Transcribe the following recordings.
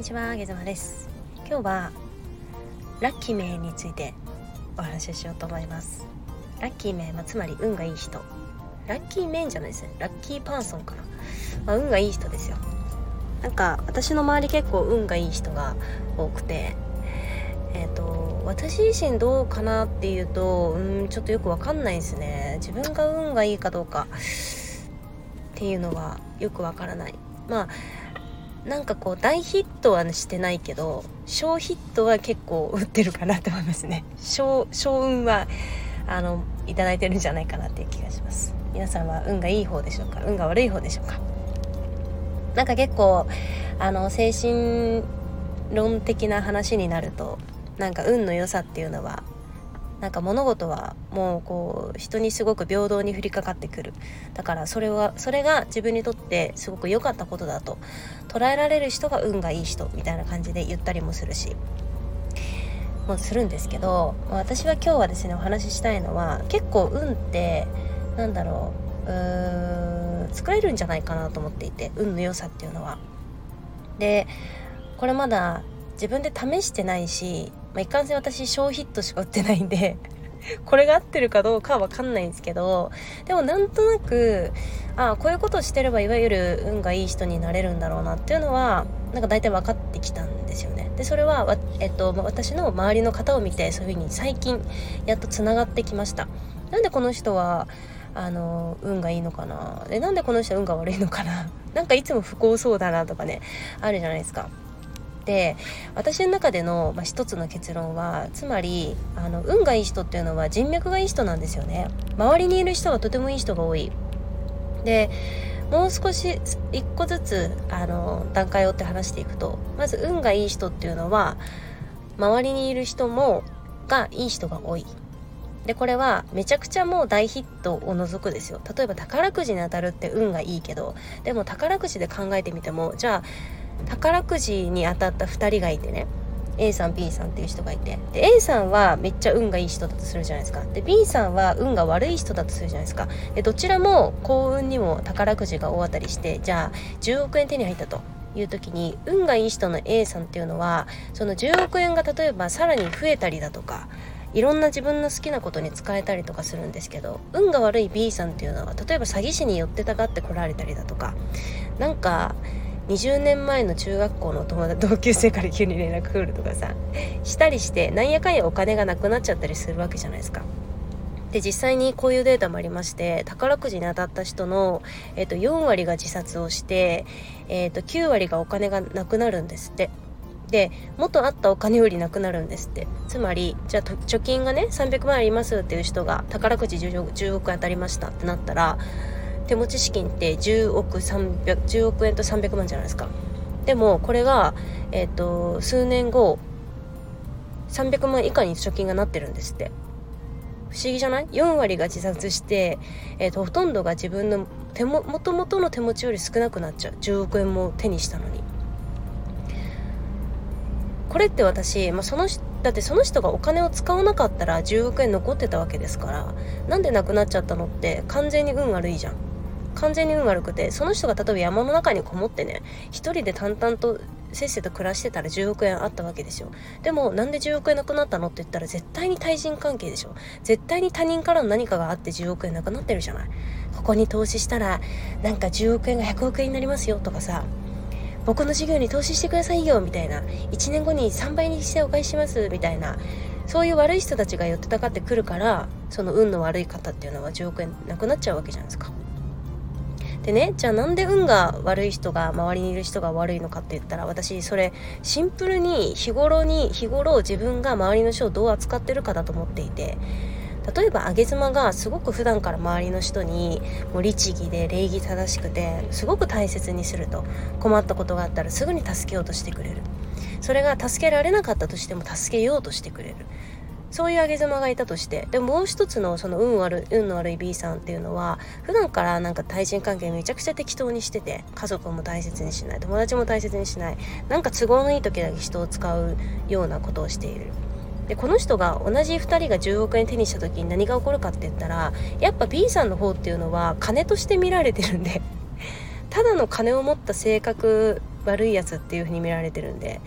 にちは、ゲズマです。今日はラッキー名についてお話ししようと思います。ラッキー名、まあ、つまり運がいい人。ラッキーメンじゃないですね。ラッキーパーソンかな、まあ、運がいい人ですよ。なんか私の周り結構運がいい人が多くてえっ、ー、と私自身どうかなっていうとうんちょっとよくわかんないですね。自分が運がいいかどうかっていうのはよくわからない。まあなんかこう大ヒットはしてないけど小ヒットは結構打ってるかなって思いますね。小小運はあのいただいてるんじゃないかなっていう気がします。皆さんは運がいい方でしょうか？運が悪い方でしょうか？なんか結構あの精神論的な話になるとなんか運の良さっていうのはなんか物事はもうこう人にすごく平等に降りかかってくる。だからそれはそれが自分にとってすごく良かったことだと。捉えられる人が運がいい人みたいな感じで言ったりもするし。もするんですけど私は今日はですねお話ししたいのは結構運ってなんだろう。うー作れるんじゃないかなと思っていて運の良さっていうのは。でこれまだ自分で試してないしまあ、いかんせん私小ヒットしか売ってないんで これが合ってるかどうかは分かんないんですけどでもなんとなくああこういうことをしてればいわゆる運がいい人になれるんだろうなっていうのはなんか大体分かってきたんですよね。でそれはえっと、私の周りの方を見てそういうふうに最近やっとつながってきました。なんでこの人はあの運がいいのかな？でなんでこの人は運が悪いのかな？なんかいつも不幸そうだなとかねあるじゃないですか。で私の中での、まあ、一つの結論はつまりあの運がいい人っていうのは人脈がいい人なんですよね。周りにいる人はとてもいい人が多い。でもう少し一個ずつあの段階を追って話していくとまず運がいい人っていうのは周りにいる人もがいい人が多い。でこれはめちゃくちゃもう大ヒットを除くですよ。例えば宝くじに当たるって運がいいけどでも宝くじで考えてみてもじゃあ宝くじに当たった2人がいてね。A さん B さんっていう人がいて。で A さんはめっちゃ運がいい人だとするじゃないですか。で B さんは運が悪い人だとするじゃないですか。でどちらも幸運にも宝くじが大当たりしてじゃあ10億円手に入ったという時に運がいい人の A さんっていうのはその10億円が例えばさらに増えたりだとかいろんな自分の好きなことに使えたりとかするんですけど運が悪い B さんっていうのは例えば詐欺師に寄ってたがって来られたりだとかなんか20年前の中学校の友達同級生から急に連絡来るとかさしたりしてなんやかんやお金がなくなっちゃったりするわけじゃないですか。で実際にこういうデータもありまして宝くじに当たった人の、えー、と4割が自殺をして、えー、と9割がお金がなくなるんですって。で元あったお金よりなくなるんですってつまりじゃあ貯金がね300万ありますっていう人が宝くじ 10, 億当たりましたってなったら手持ち資金って10億300 10億円と300万じゃないですか。でもこれが、えーと、数年後300万以下に貯金がなってるんですって。不思議じゃない ?4 割が自殺して、えーと、ほとんどが自分の手もともとの手持ちより少なくなっちゃう。10億円も手にしたのに。これって私、まあ、そのだってその人がお金を使わなかったら10億円残ってたわけですからなんでなくなっちゃったのって完全に運悪いじゃん。完全に運悪くてその人が例えば山の中にこもってね一人で淡々とせっせと暮らしてたら10億円あったわけですよでもなんで10億円なくなったのって言ったら絶対に対人関係でしょ。絶対に他人からの何かがあって10億円なくなってるじゃない。ここに投資したらなんか10億円が100億円になりますよとかさ。僕の事業に投資してくださいよみたいな。1年後に3倍にしてお返ししますみたいな。そういう悪い人たちが寄ってたかってくるからその運の悪い方っていうのは10億円なくなっちゃうわけじゃないですか。でねじゃあなんで運が悪い人が周りにいる人が悪いのかって言ったら私それシンプルに日頃に日頃自分が周りの人をどう扱ってるかだと思っていて例えば上妻がすごく普段から周りの人にもう律儀で礼儀正しくてすごく大切にすると困ったことがあったらすぐに助けようとしてくれる。それが助けられなかったとしても助けようとしてくれる。そういう上げ妻がいたとしてでももう一つのその運悪運の悪い B さんっていうのは普段からなんか対人関係めちゃくちゃ適当にしてて家族も大切にしない友達も大切にしないなんか都合のいい時だけ人を使うようなことをしている。でこの人が同じ2人が10億円手にした時に何が起こるかって言ったらやっぱ B さんの方っていうのは金として見られてるんで ただの金を持った性格悪いやつっていう風に見られてるんで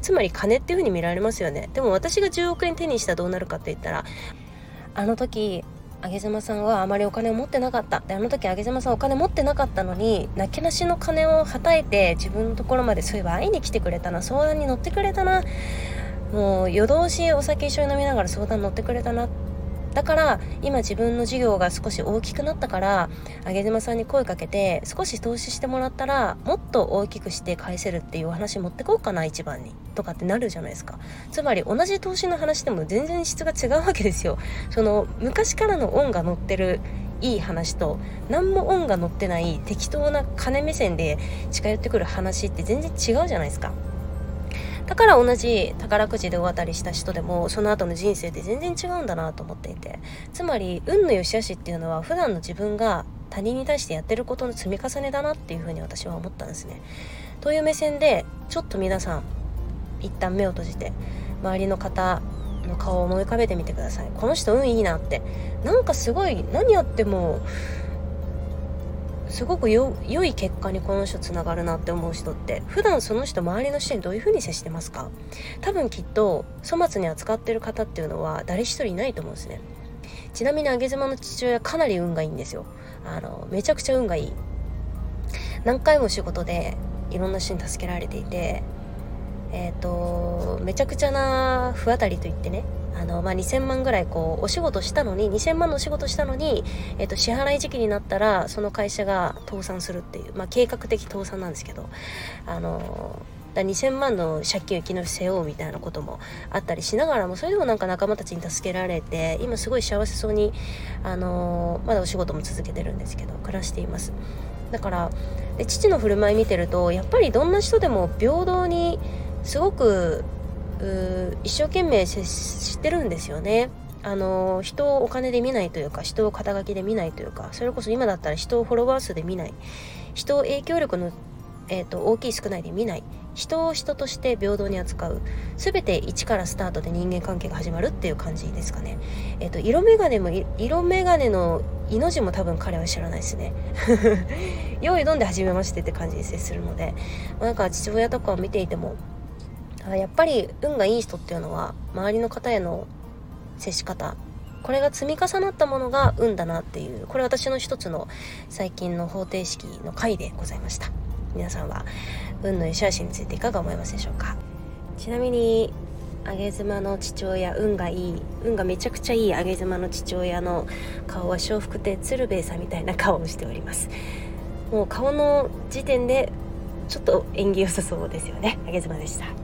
つまり金っていう風に見られますよね。でも私が10億円手にしたらどうなるかって言ったらあの時揚げ妻さんはあまりお金を持ってなかった。であの時上妻さんお金持ってなかったのになけなしの金をはたいて自分のところまでそういえば会いに来てくれたな。相談に乗ってくれたな。もう夜通しお酒一緒に飲みながら相談乗ってくれたなっだから今自分の事業が少し大きくなったから上妻さんに声かけて少し投資してもらったらもっと大きくして返せるっていうお話持ってこうかな一番に。とかってなるじゃないですか。つまり同じ投資の話でも全然質が違うわけですよ。その昔からの恩が乗ってるいい話と何も恩が乗ってない適当な金目線で近寄ってくる話って全然違うじゃないですか。だから同じ宝くじで大当たりした人でもその後の人生って全然違うんだなと思っていて。つまり運の良し悪しっていうのは普段の自分が他人に対してやってることの積み重ねだなっていうふうに私は思ったんですね。という目線でちょっと皆さん一旦目を閉じて周りの方の顔を思い浮かべてみてください。この人運いいなって。なんかすごい何やってもすごく良い結果にこの人つながるなって思う人って普段その人周りの人にどういう風に接してますか？多分きっと粗末に扱ってる方っていうのは誰一人いないと思うんですね。ちなみに上妻の父親かなり運がいいんですよ。あのめちゃくちゃ運がいい。何回も仕事でいろんな人に助けられていてえっ、ー、とめちゃくちゃな不当たりといってねあの、まあ、2000万ぐらいこうお仕事したのに2000万のお仕事したのに、えー、と支払い時期になったらその会社が倒産するっていう、まあ、計画的倒産なんですけどあのだ2000万の借金を生きの背負うみたいなこともあったりしながらもそれでもなんか仲間たちに助けられて今すごい幸せそうに、あのまだお仕事も続けてるんですけど暮らしています。だからで父の振る舞い見てるとやっぱりどんな人でも平等にすごく一生懸命接してるんですよね。あの人をお金で見ないというか人を肩書きで見ないというかそれこそ今だったら人をフォロワー数で見ない。人を影響力の、えーと、大きい少ないで見ない。人を人として平等に扱う。全て一からスタートで人間関係が始まるっていう感じですかね、えーと、色眼鏡も色眼鏡の命も多分彼は知らないですね。用意どんで初めましてって感じに接するので。なんか父親とかを見ていてもやっぱり運がいい人っていうのは周りの方への接し方これが積み重なったものが運だなっていうこれ私の一つの最近の方程式の回でございました。皆さんは運の良し悪しについていかが思いますでしょうか？ちなみに上妻の父親運がいい運がめちゃくちゃいい上妻の父親の顔は笑福亭鶴瓶さんみたいな顔をしております。もう顔の時点でちょっと縁起良さそうですよね上妻でした。